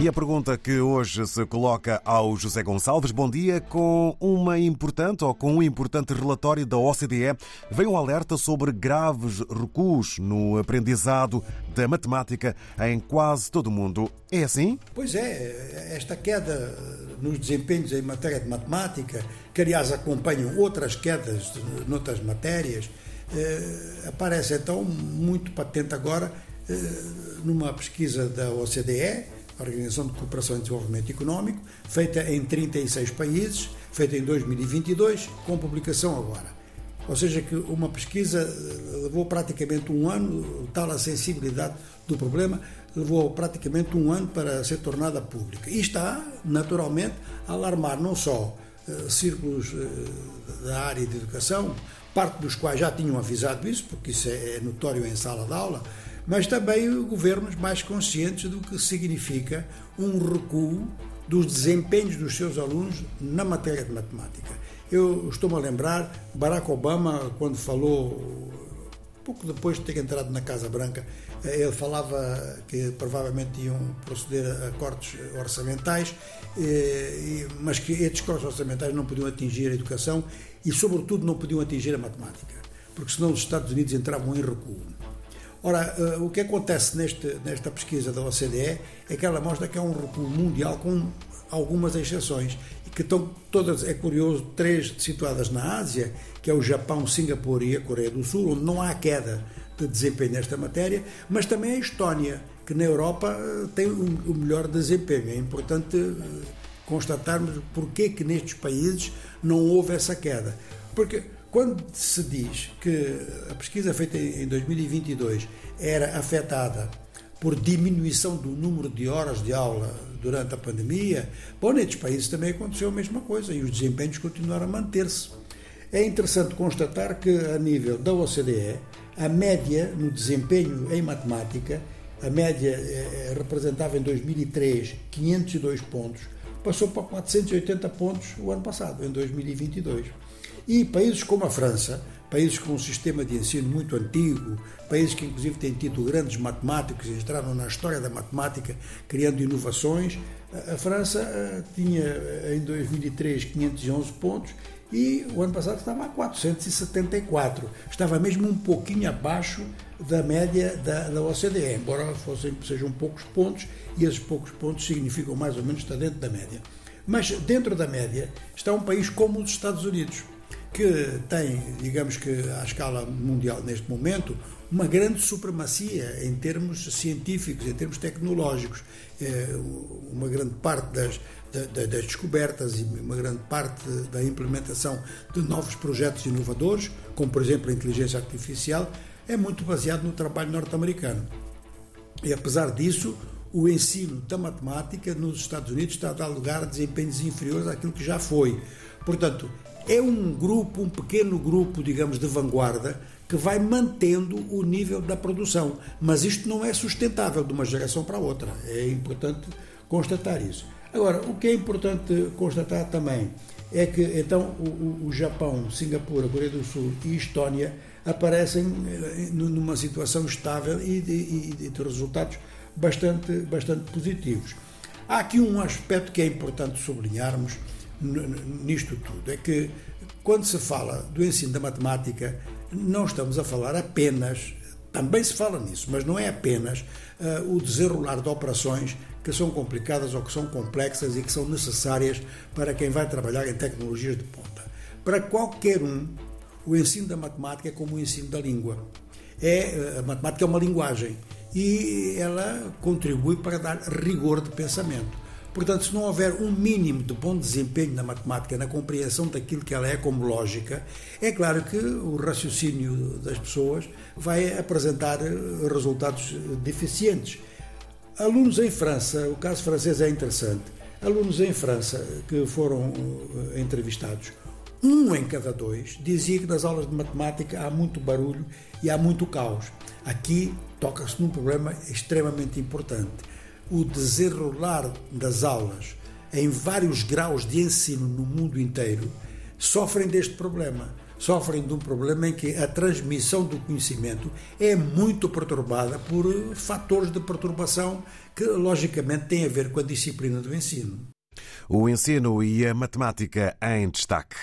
E a pergunta que hoje se coloca ao José Gonçalves, bom dia, com uma importante ou com um importante relatório da OCDE, vem um alerta sobre graves recuos no aprendizado da matemática em quase todo o mundo. É assim? Pois é, esta queda nos desempenhos em matéria de matemática, que aliás acompanham outras quedas noutras matérias, eh, aparece então muito patente agora eh, numa pesquisa da OCDE a Organização de Cooperação e Desenvolvimento Económico, feita em 36 países, feita em 2022, com publicação agora. Ou seja, que uma pesquisa eh, levou praticamente um ano, tal a sensibilidade do problema, levou praticamente um ano para ser tornada pública. E está, naturalmente, a alarmar não só uh, círculos uh, da área de educação, parte dos quais já tinham avisado isso, porque isso é, é notório em sala de aula, mas também governos mais conscientes do que significa um recuo dos desempenhos dos seus alunos na matéria de matemática. Eu estou-me a lembrar, Barack Obama, quando falou, pouco depois de ter entrado na Casa Branca, eh, ele falava que provavelmente iam proceder a cortes orçamentais, eh, mas que estes cortes orçamentais não podiam atingir a educação e, sobretudo, não podiam atingir a matemática, porque senão os Estados Unidos entravam em recuo. Ora, uh, o que acontece neste, nesta pesquisa da OCDE é que ela mostra que é um recuo mundial com algumas exceções, e que estão todas, é curioso, três situadas na Ásia, que é o Japão, Singapura e a Coreia do Sul, onde não há queda de desempenho nesta matéria, mas também a Estónia, que na Europa uh, tem o, melhor desempenho. É importante uh, constatarmos porque que nestes países não houve essa queda. Porque quando se diz que a pesquisa feita em 2022 era afetada por diminuição do número de horas de aula durante a pandemia, bom, nestes países também aconteceu a mesma coisa e os desempenhos continuaram a manter-se. É interessante constatar que, a nível da OCDE, a média no desempenho em matemática, a média eh, representava em 2003 502 pontos, passou para 480 pontos o ano passado, em 2022. E países como a França, países com um sistema de ensino muito antigo, países que inclusive têm tido grandes matemáticos e entraram na história da matemática criando inovações, a França eh, tinha eh, em 2003 511 pontos e o ano passado estava a 474. Estava mesmo um pouquinho abaixo da média da, da OCDE, embora fossem, sejam poucos pontos e esses poucos pontos significam mais ou menos estar dentro da média. Mas dentro da média está um país como os Estados Unidos, que tem, digamos que à escala mundial neste momento, uma grande supremacia em termos científicos, em termos tecnológicos. É, uma grande parte das, das descobertas e uma grande parte da implementação de novos projetos inovadores, como por exemplo a inteligência artificial, é muito baseado no trabalho norte-americano. E apesar disso, o ensino da matemática nos Estados Unidos está a dar lugar a desempenhos inferiores àquilo que já foi. Portanto, é um grupo, um pequeno grupo, digamos, de vanguarda que vai mantendo o nível da produção. Mas isto não é sustentável de uma geração para outra. É importante constatar isso. Agora, o que é importante constatar também é que então o, o Japão, Singapura, Coreia do Sul e Estónia aparecem eh, numa situação estável e de, e de resultados bastante, bastante positivos. Há aqui um aspecto que é importante sublinharmos nisto tudo. É que quando se fala do ensino da matemática, não estamos a falar apenas, também se fala nisso, mas não é apenas uh, o desenrolar de operações que são complicadas ou que são complexas e que são necessárias para quem vai trabalhar em tecnologias de ponta. Para qualquer um, o ensino da matemática é como o ensino da língua. É, a matemática é uma linguagem e ela contribui para dar rigor de pensamento. Portanto, se não houver um mínimo de bom desempenho na matemática, na compreensão daquilo que ela é como lógica, é claro que o raciocínio das pessoas vai apresentar eh, resultados deficientes. Alunos em França, o caso francês é interessante. Alunos em França que foram eh, entrevistados, um em cada dois dizia que nas aulas de matemática há muito barulho e há muito caos. Aqui toca-se num problema extremamente importante o desenrolar das aulas em vários graus de ensino no mundo inteiro sofrem deste problema. sofrem de um problema em que a transmissão do conhecimento é muito perturbada por fatores de perturbação que, logicamente, têm a ver com a disciplina do ensino. O ensino e a matemática em destaque.